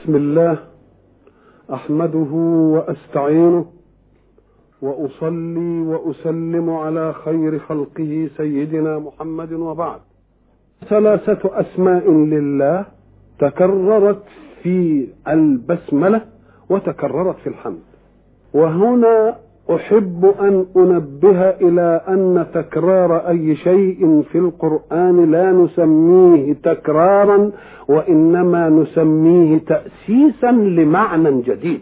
بسم الله أحمده وأستعينه وأصلي وأسلم على خير خلقه سيدنا محمد وبعد. ثلاثة أسماء لله تكررت في البسملة وتكررت في الحمد. وهنا أحب أن أنبه إلى أن تكرار أي شيء في القرآن لا نسميه تكرارا وإنما نسميه تأسيسا لمعنى جديد.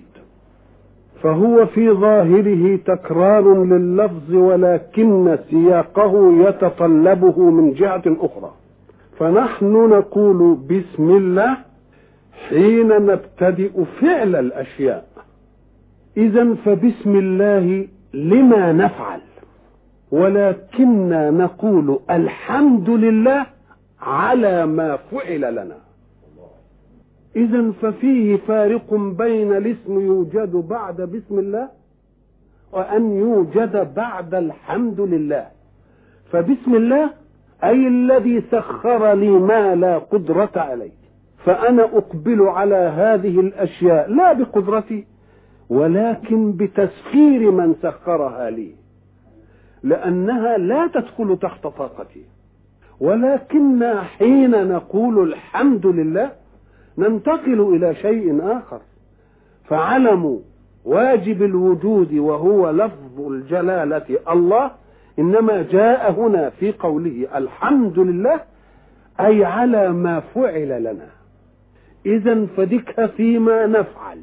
فهو في ظاهره تكرار لللفظ ولكن سياقه يتطلبه من جهة أخرى. فنحن نقول بسم الله حين نبتدئ فعل الأشياء. اذا فبسم الله لما نفعل. ولكننا نقول الحمد لله على ما فعل لنا. اذا ففيه فارق بين الاسم يوجد بعد بسم الله وأن يوجد بعد الحمد لله. فبسم الله أي الذي سخر لي ما لا قدرة عليه. فأنا أقبل على هذه الأشياء لا بقدرتي. ولكن بتسخير من سخرها لي لأنها لا تدخل تحت طاقتي. ولكن حين نقول الحمد لله ننتقل إلى شيء آخر. فعلم واجب الوجود وهو لفظ الجلالة الله إنما جاء هنا في قوله الحمد لله أي على ما فعل لنا. اذا فدك فيما نفعل.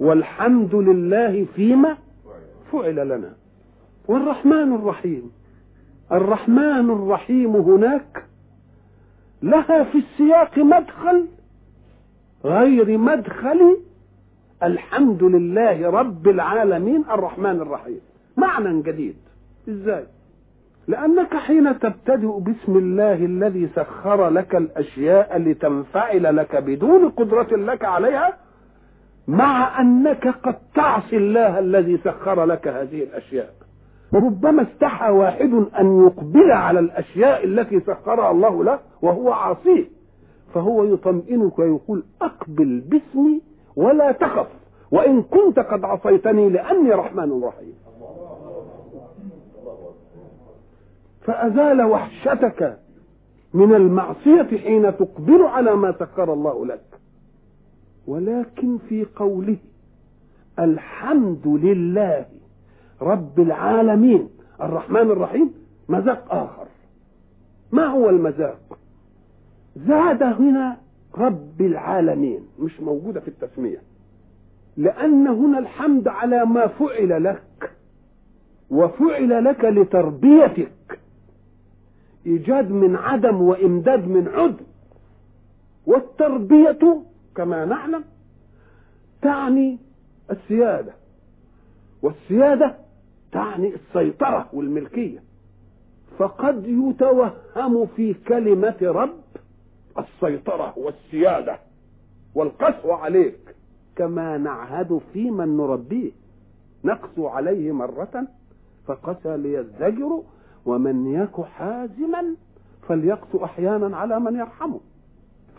والحمد لله فيما فعل لنا. والرحمن الرحيم. الرحمن الرحيم هناك لها في السياق مدخل غير مدخل الحمد لله رب العالمين الرحمن الرحيم. معنى جديد. إزاي؟ لأنك حين تبتدئ بسم الله الذي سخر لك الأشياء لتنفعل لك بدون قدرة لك عليها مع أنك قد تعصي الله الذي سخر لك هذه الأشياء. ربما استحى واحد أن يقبل على الأشياء التي سخرها الله له وهو عاصيه فهو يطمئنك ويقول أقبل باسمي ولا تخف وإن كنت قد عصيتني لأني رحمن رحيم. فأزال وحشتك من المعصية حين تقبل على ما سخر الله لك. ولكن في قوله الحمد لله رب العالمين الرحمن الرحيم مذاق آخر. ما هو المذاق؟ زاد هنا رب العالمين مش موجودة في التسمية. لأن هنا الحمد على ما فعل لك وفعل لك لتربيتك. إيجاد من عدم وإمداد من عدم والتربية كما نعلم تعني السيادة. والسيادة تعني السيطرة والملكية. فقد يتوهم في كلمة رب السيطرة والسيادة. والقسوة عليك. كما نعهد في من نربيه. نقسو عليه مرة فقسى ليزدجر ومن يك حازما فليقسو أحيانا على من يرحمه.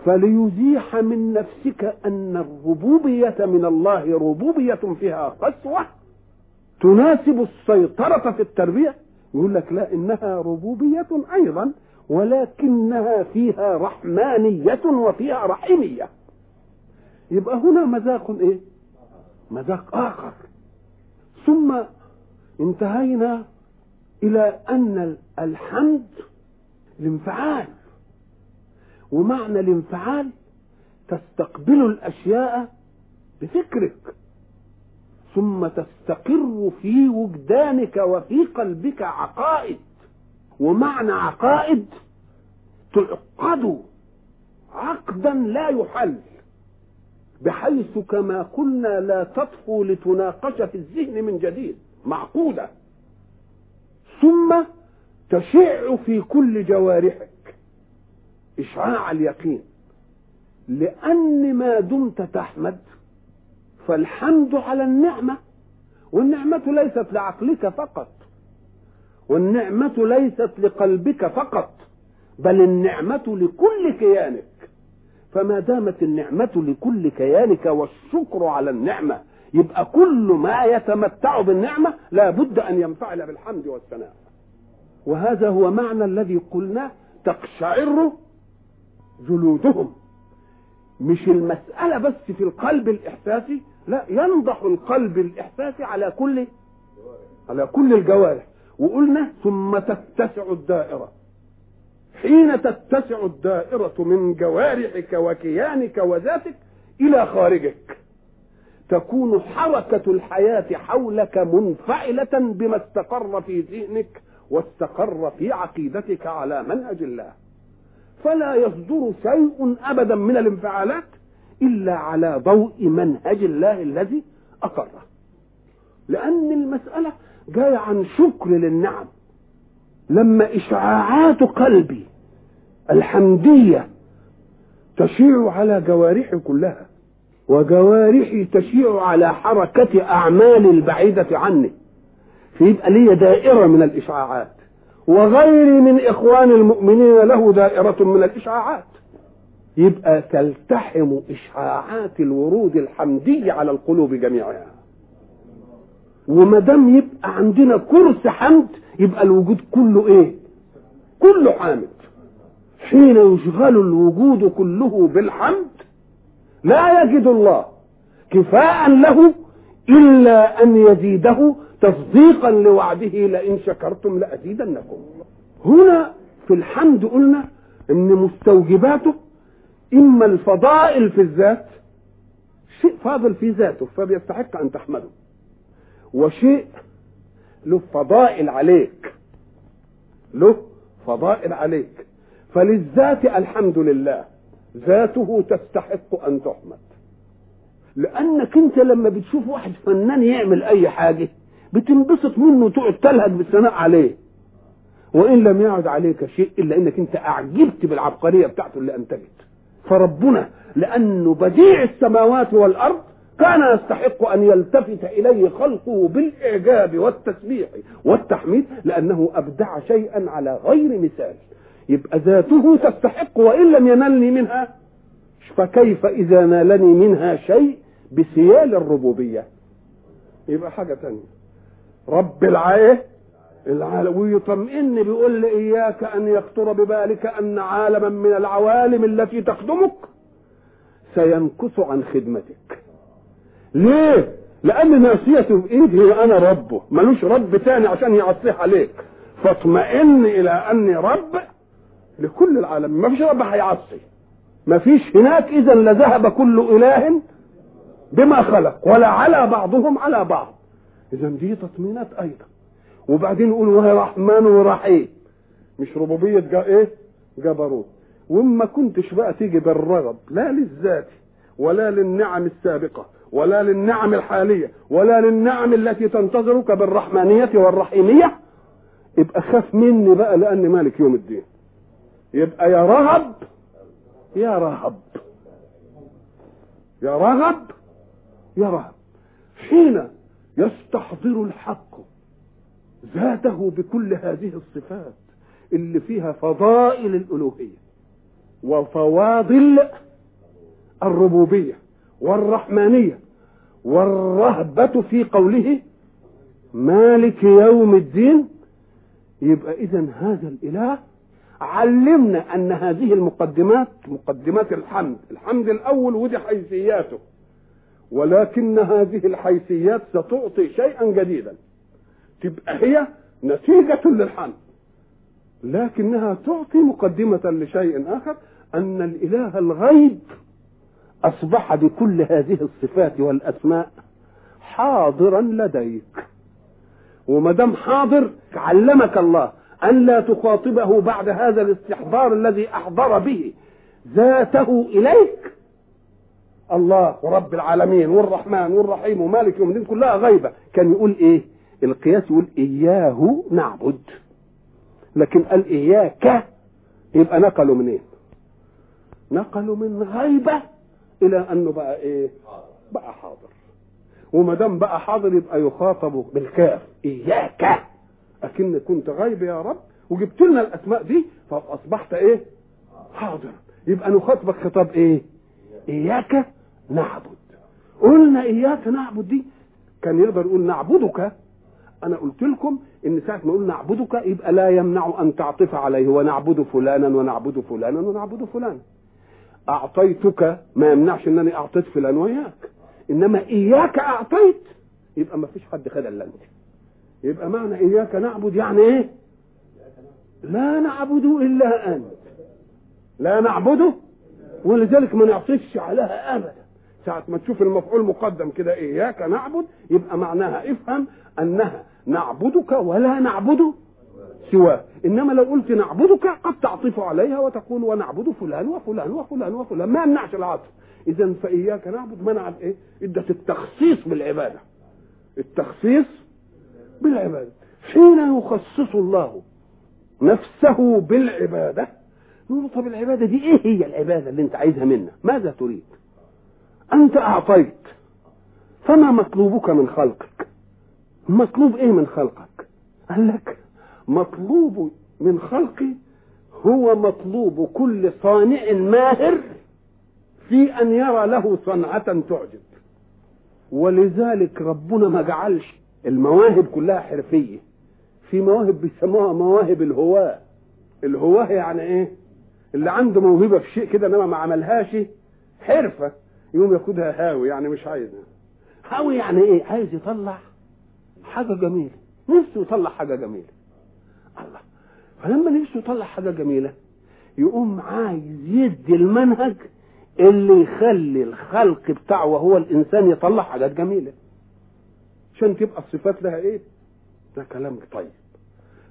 فليزيح من نفسك أن الربوبية من الله ربوبية فيها قسوة تناسب السيطرة في التربية. يقول لك لا إنها ربوبية أيضا ولكنها فيها رحمانية وفيها رحيمية. يبقى هنا مذاق إيه؟ مذاق آخر. ثم انتهينا إلى أن الحمد الانفعال ومعنى الانفعال تستقبل الأشياء بفكرك ثم تستقر في وجدانك وفي قلبك عقائد ومعنى عقائد تعقد عقدا لا يحل بحيث كما قلنا لا تطفو لتناقش في الذهن من جديد معقوده ثم تشع في كل جوارحك. إشعاع اليقين. لأن ما دمت تحمد فالحمد على النعمة. والنعمة ليست لعقلك فقط. والنعمة ليست لقلبك فقط بل النعمة لكل كيانك. فما دامت النعمة لكل كيانك والشكر على النعمة يبقى كل ما يتمتع بالنعمة لا بد أن ينفعل بالحمد والثناء. وهذا هو معنى الذي قلنا تقشعر جلودهم. مش المسألة بس في القلب الإحساسي لا ينضح القلب الإحساسي على كل على كل الجوارح. وقلنا ثم تتسع الدائرة. حين تتسع الدائرة من جوارحك وكيانك وذاتك إلى خارجك تكون حركة الحياة حولك منفعلة بما استقر في ذهنك واستقر في عقيدتك على منهج الله. فلا يصدر شيء أبدا من الانفعالات إلا على ضوء منهج الله الذي أقره. لأن المسألة جاية عن شكر للنعم. لما إشعاعات قلبي الحمدية تشيع على جوارحي كلها وجوارحي تشيع على حركة أعمالي البعيدة عني فيبقى لي دائرة من الإشعاعات. وغيري من إخوان المؤمنين له دائرة من الاشعاعات يبقى تلتحم اشعاعات الورود الحمدي على القلوب جميعها. وما دام يبقى عندنا كرس حمد يبقى الوجود كله إيه؟ كله حامد. حين يشغل الوجود كله بالحمد لا يجد الله كفاء له إلا أن يزيده تصديقا لوعده لئن شكرتم لأزيدنكم. هنا في الحمد قلنا إن مستوجباته إما الفضائل في الذات شيء فاضل في ذاته فبيستحق أن تحمده. وشيء له فضائل عليك له فضائل عليك. فللذات الحمد لله ذاته تستحق أن تحمد. لأنك أنت لما بتشوف واحد فنان يعمل أي حاجة بتنبسط منه وتقعد تلهج بالثناء عليه. وإن لم يعد عليك شيء إلا إنك أنت أعجبت بالعبقرية بتاعته اللي انتجت فربنا لأنه بديع السماوات والأرض كان يستحق أن يلتفت إليه خلقه بالإعجاب والتسبيح والتحميد لأنه أبدع شيئا على غير مثال. يبقى ذاته تستحق وإن لم ينلني منها فكيف إذا نالني منها شيء بسيال الربوبية؟ يبقى حاجة ثانية رب العاية؟ ويطمئن بيقول لي إياك أن يخطر ببالك أن عالما من العوالم التي تخدمك سينكس عن خدمتك. ليه؟ لأن ناسيته بايدي أنا ربه ملوش رب تاني عشان يعصيه عليك. فاطمئن إلى أني رب لكل العالم ما فيش رب هيعصي. ما فيش هناك اذا لذهب كل إله بما خلق ولا على بعضهم على بعض. إذا دي تطمينات أيضا. وبعدين نقول وهي رحمن ورحيم. مش ربوبية جا إيه؟ جبروت. وما كنتش بقى تيجي بالرغب لا للذات ولا للنعم السابقة ولا للنعم الحالية ولا للنعم التي تنتظرك بالرحمانية والرحيمية يبقى خاف مني بقى لأني مالك يوم الدين. يبقى يا رهب يا رهب. يا رهب يا رهب. حين يستحضر الحق ذاته بكل هذه الصفات اللي فيها فضائل الألوهية وفواضل الربوبية والرحمانية والرهبة في قوله مالك يوم الدين. يبقى اذا هذا الإله علمنا أن هذه المقدمات مقدمات الحمد الحمد الأول ودي حيثياته. ولكن هذه الحيثيات ستعطي شيئا جديدا. تبقى هي نتيجة للحمد لكنها تعطي مقدمة لشيء آخر أن الإله الغيب أصبح بكل هذه الصفات والأسماء حاضرا لديك. وما دام حاضر علمك الله أن لا تخاطبه بعد هذا الاستحضار الذي أحضر به ذاته إليك. الله ورب العالمين والرحمن والرحيم ومالك يوم الدين كلها غيبة. كان يقول إيه؟ القياس يقول إياه نعبد. لكن قال إياك يبقى نقلوا منين؟ إيه؟ نقلوا من غيبة إلى أنه بقى إيه؟ بقى حاضر. وما دام بقى حاضر يبقى يخاطب بالكاف. إياك! أكن كنت غيب يا رب وجبت لنا الأسماء دي فأصبحت إيه؟ حاضر. يبقى نخاطبك خطاب إيه؟ إياك! نعبد. قلنا إياك نعبد دي. كان يقدر يقول نعبدك. أنا قلت لكم إن ساعة ما أقول نعبدك يبقى لا يمنع أن تعطف عليه. ونعبد فلانا ونعبد فلانا ونعبد فلانا. أعطيتك ما يمنعش انني أعطيت فلان وياك. إنما إياك أعطيت. يبقى ما فيش حد خد إلا أنت. يبقى معنى إياك نعبد يعني إيه؟ لا نعبد إلا أنت. لا نعبده ولذلك ما نعطفش عليها ابدا. ساعة ما تشوف المفعول مقدم كده إياك نعبد يبقى معناها افهم أنها نعبدك ولا نعبد سواه إنما لو قلت نعبدك قد تعطف عليها وتقول ونعبد فلان وفلان وفلان وفلان. ما يمنعش العطف. اذا فإياك نعبد منع إيه ادت التخصيص بالعبادة. التخصيص بالعبادة. حين يخصص الله نفسه بالعبادة نقول طب العبادة دي إيه هي العبادة اللي أنت عايزها منا؟ ماذا تريد؟ أنت أعطيت. فما مطلوبك من خلقك؟ مطلوب إيه من خلقك؟ قال لك مطلوب من خلقي هو مطلوب كل صانع ماهر في أن يرى له صنعة تعجب. ولذلك ربنا ما جعلش المواهب كلها حرفية. في مواهب بيسموها مواهب الهواة الهواة يعني إيه؟ اللي عنده موهبة في شيء كده إنما ما عملهاش حرفة. يقوم ياخدها هاوي يعني مش عايزها. هاوي يعني إيه؟ عايز يطلع حاجة جميلة. نفسه يطلع حاجة جميلة. الله. فلما نفسه يطلع حاجة جميلة يقوم عايز يدي المنهج اللي يخلي الخلق بتاعه وهو الإنسان يطلع حاجات جميلة. عشان تبقى الصفات لها إيه؟ ده كلام طيب.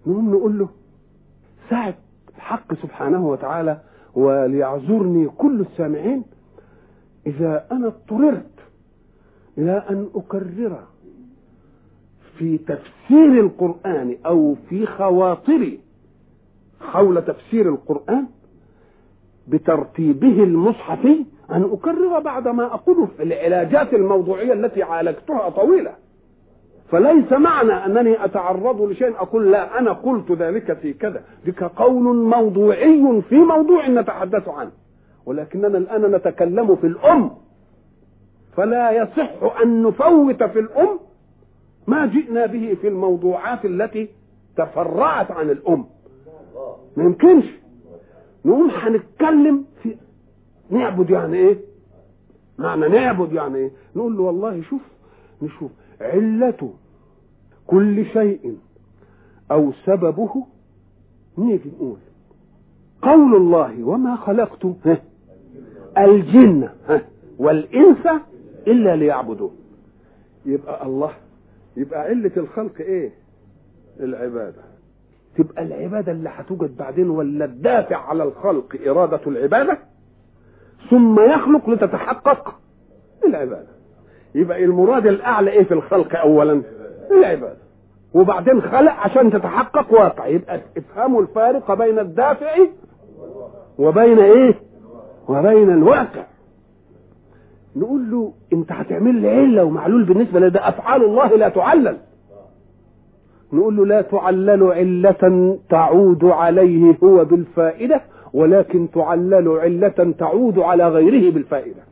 نقوم نقول له ساعة الحق سبحانه وتعالى وليعذرني كل السامعين إذا أنا اضطررت إلى أن أكرر في تفسير القرآن أو في خواطري حول تفسير القرآن بترتيبه المصحفي أن أكرر بعد ما أقوله في العلاجات الموضوعية التي عالجتها طويلة. فليس معنى أنني أتعرض لشيء أقول لا أنا قلت ذلك في كذا. ذلك قول موضوعي في موضوع نتحدث عنه. ولكننا الآن نتكلم في الأم. فلا يصح أن نفوت في الأم ما جئنا به في الموضوعات التي تفرعت عن الأم. ما يمكنش نقوم هنتكلم في نعبد يعني إيه؟ معنى نعبد يعني إيه؟ نقول له والله شوف نشوف. علة كل شيء أو سببه نيجي نقول قول الله وما خلقت. الجن والإنس إلا ليعبدون. يبقى الله يبقى علة الخلق إيه؟ العبادة. تبقى العبادة اللي هتوجد بعدين ولا الدافع على الخلق إرادة العبادة؟ ثم يخلق لتتحقق العبادة. يبقى المراد الأعلى إيه في الخلق أولا؟ العبادة. وبعدين خلق عشان تتحقق واقع. يبقى افهموا الفارق بين الدافع وبين إيه؟ وبين الواقع. نقول له انت هتعمل لي عله ومعلول بالنسبة لده؟ أفعال الله لا تعلل. نقول له لا تعلل علة تعود عليه هو بالفائدة ولكن تعلل علة تعود على غيره بالفائدة.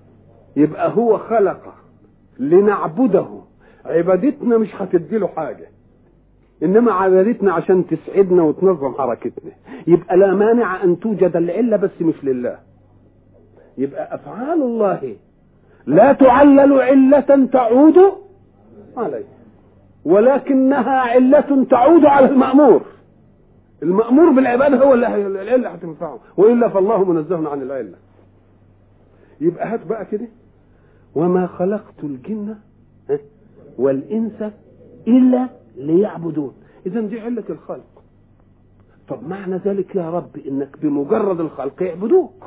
يبقى هو خلق لنعبده. عبادتنا مش هتدي له حاجة. إنما عبادتنا عشان تسعدنا وتنظم حركتنا. يبقى لا مانع أن توجد العلة بس مش لله. يبقى أفعال الله لا تعلل علة تعود عليه ولكنها علة تعود على المأمور. المأمور بالعبادة هو اللي العلة هتنفعه. وإلا فالله منزه عن العلة. يبقى هات بقى كده. وما خلقت الجن والإنس إلا ليعبدون. إذا دي علة الخلق. طب معنى ذلك يا رب إنك بمجرد الخلق يعبدوك.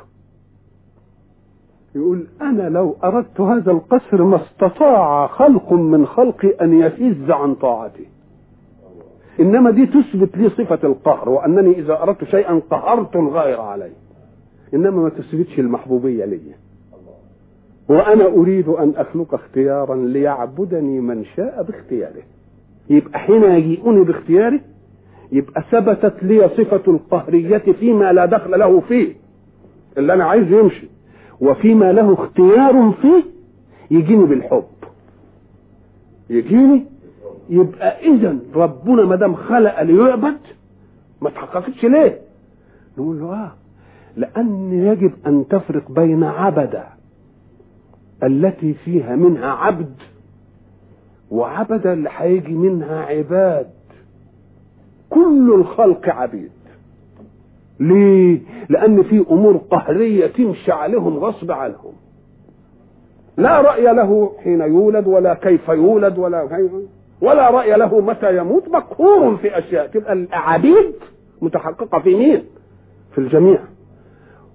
يقول أنا لو أردت هذا القصر ما استطاع خلق من خلقي أن يفز عن طاعتي. إنما دي تثبت لي صفة القهر وأنني إذا أردت شيئا قهرت الغير عليه. إنما ما تثبتش المحبوبية لي. وأنا أريد أن أخلق اختيارا ليعبدني من شاء باختياره. يبقى حين يجيئني باختياره يبقى ثبتت لي صفة القهرية فيما لا دخل له فيه. اللي أنا عايزه يمشي. وفيما له اختيار فيه يجيني بالحب. يجيني؟ يبقى اذا ربنا ما دام خلق ليعبد ما تحققتش ليه؟ نقول له آه لأن يجب أن تفرق بين عبد التي فيها منها عبد وعبد اللي هيجي منها عباد. كل الخلق عبيد. ليه؟ لأن في أمور قهرية تمشي عليهم غصب عنهم. لا رأي له حين يولد ولا كيف يولد ولا ولا رأي له متى يموت. مقهور في أشياء. تبقى العبيد متحققة في مين؟ في الجميع.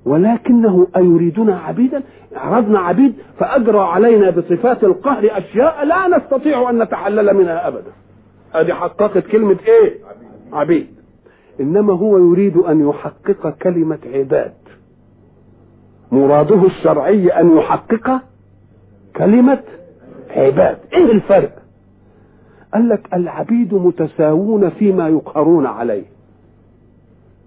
ولكنه أيريدنا عبيدا؟ عرضنا عبيد فأجرى علينا بصفات القهر أشياء لا نستطيع أن نتحلل منها أبدا. هذه حققت كلمة إيه؟ عبيد. إنما هو يريد أن يحقق كلمة عباد. مراده الشرعي أن يحقق كلمة عباد. إيه الفرق؟ قال لك العبيد متساوون فيما يقهرون عليه.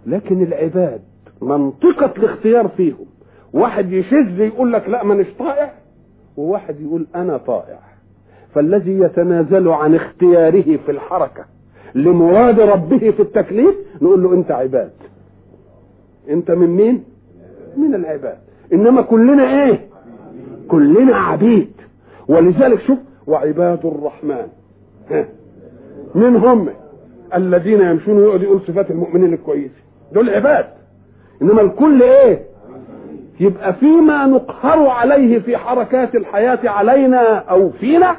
لكن العباد منطقة الاختيار فيهم. واحد يشذ يقول لك لا مانيش طائع وواحد يقول أنا طائع. فالذي يتنازل عن اختياره في الحركة لمراد ربه في التكليف نقول له أنت عباد. أنت من مين؟ من العباد. إنما كلنا إيه؟ كلنا عبيد. ولذلك شوف وعباد الرحمن. من هم الذين يمشون ويقعد يقول صفات المؤمنين الكويسين دول عباد. إنما الكل إيه؟ يبقى فيما نقهر عليه في حركات الحياة علينا أو فينا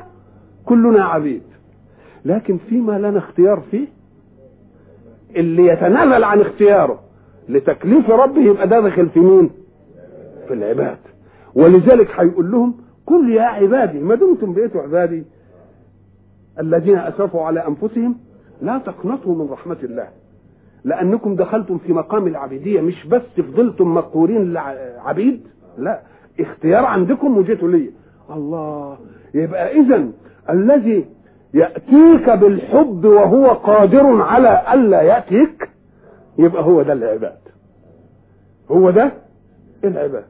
كلنا عبيد. لكن فيما لنا اختيار فيه اللي يتنازل عن اختياره لتكليف ربه يبقى ده داخل في مين؟ في العباد. ولذلك هيقول لهم كل يا عبادي ما دمتم بقيتوا عبادي الذين أسرفوا على أنفسهم؟ لا تقنطوا من رحمة الله لأنكم دخلتم في مقام العبيدية مش بس فضلتم مقهورين عبيد لا اختيار عندكم وجيتوا لي. الله يبقى اذا الذي يأتيك بالحب وهو قادر على ألا يأتيك يبقى هو ده العباد. هو ده العباد.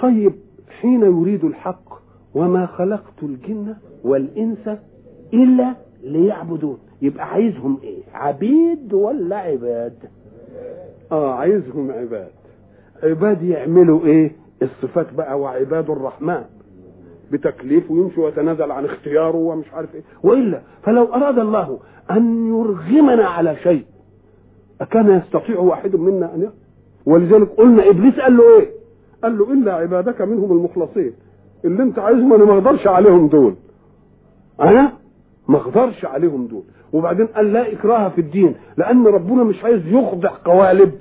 طيب حين يريد الحق وما خلقت الجن والإنس إلا ليعبدون يبقى عايزهم إيه؟ عبيد ولا عباد؟ آه عايزهم عباد. عباد يعملوا إيه؟ الصفات بقى وعباد الرحمن. بتكليف ويمشي ويتنازل عن اختياره ومش عارف إيه. وإلا فلو أراد الله أن يرغمنا على شيء أكان يستطيع واحد منا أن ولذلك قلنا إبليس قال له إيه؟ قال له إلا عبادك منهم المخلصين. اللي أنت عايزهم أنا ما أقدرش عليهم دول. أنا ما أقدرش عليهم دول. وبعدين قال لا إكراه في الدين لأن ربنا مش عايز يخضع قوالب.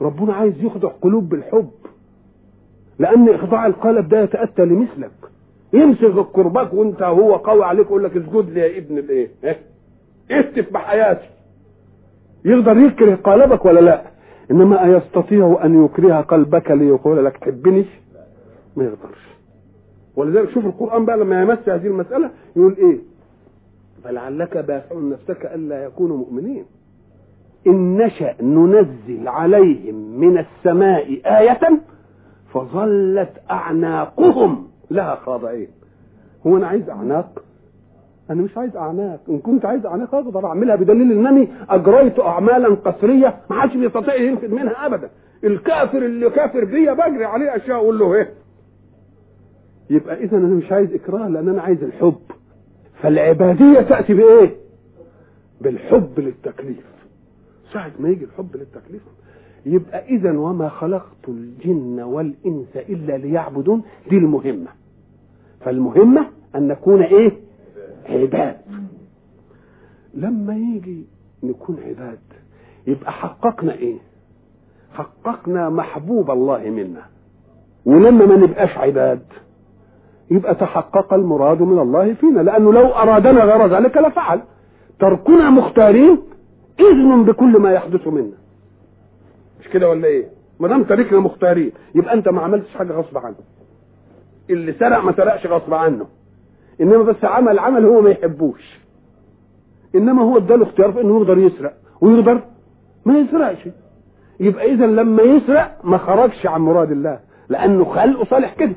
ربنا عايز يخضع قلوب بالحب. لأن إخضاع القالب ده يتأتى لمثلك. يمسك الكرباك وأنت هو قوي عليك يقول لك اسجد لي يا ابن الإيه؟ آه؟ اهتف بحياتي يقدر يكره قالبك ولا لا؟ إنما ايستطيع أن يكره قلبك ليقول لك تحبني ما يقدرش. ولذلك شوف القرآن بقى لما يمس هذه المسألة يقول إيه؟ فلعلك باخع نفسك ألا يكونوا مؤمنين. إن نشأ ننزل عليهم من السماء آية فظلت أعناقهم. لها خاضعين هو أنا عايز أعناق؟ أنا مش عايز أعناق. إن كنت عايز أعناق أقدر أعملها بدليل إنني أجريت أعمالا قسرية ما حدش بيستطيع ينفذ منها أبدا. الكافر اللي كافر بيا بجري عليه أشياء أقول له إيه؟ يبقى اذا أنا مش عايز إكراه لأن أنا عايز الحب. فالعبادية تأتي بإيه؟ بالحب للتكليف. ساعة ما يجي الحب للتكليف يبقى إذا وما خلقت الجن والإنس إلا ليعبدون دي المهمة. فالمهمة أن نكون إيه؟ عباد. لما يجي نكون عباد يبقى حققنا إيه؟ حققنا محبوب الله منا. ولما ما نبقاش عباد يبقى تحقق المراد من الله فينا. لأنه لو أرادنا غير ذلك لفعل. تركنا مختارين إذن بكل ما يحدث منا. مش كده ولا إيه؟ ما دام تركنا مختارين يبقى أنت ما عملتش حاجة غصب عنه. اللي سرق ما سرقش غصب عنه. إنما بس عمل عمل هو ما يحبوش. إنما هو اداله اختيار في إنه يقدر يسرق ويقدر ما يسرقش. يبقى اذا لما يسرق ما خرجش عن مراد الله لأنه خلقه صالح كده.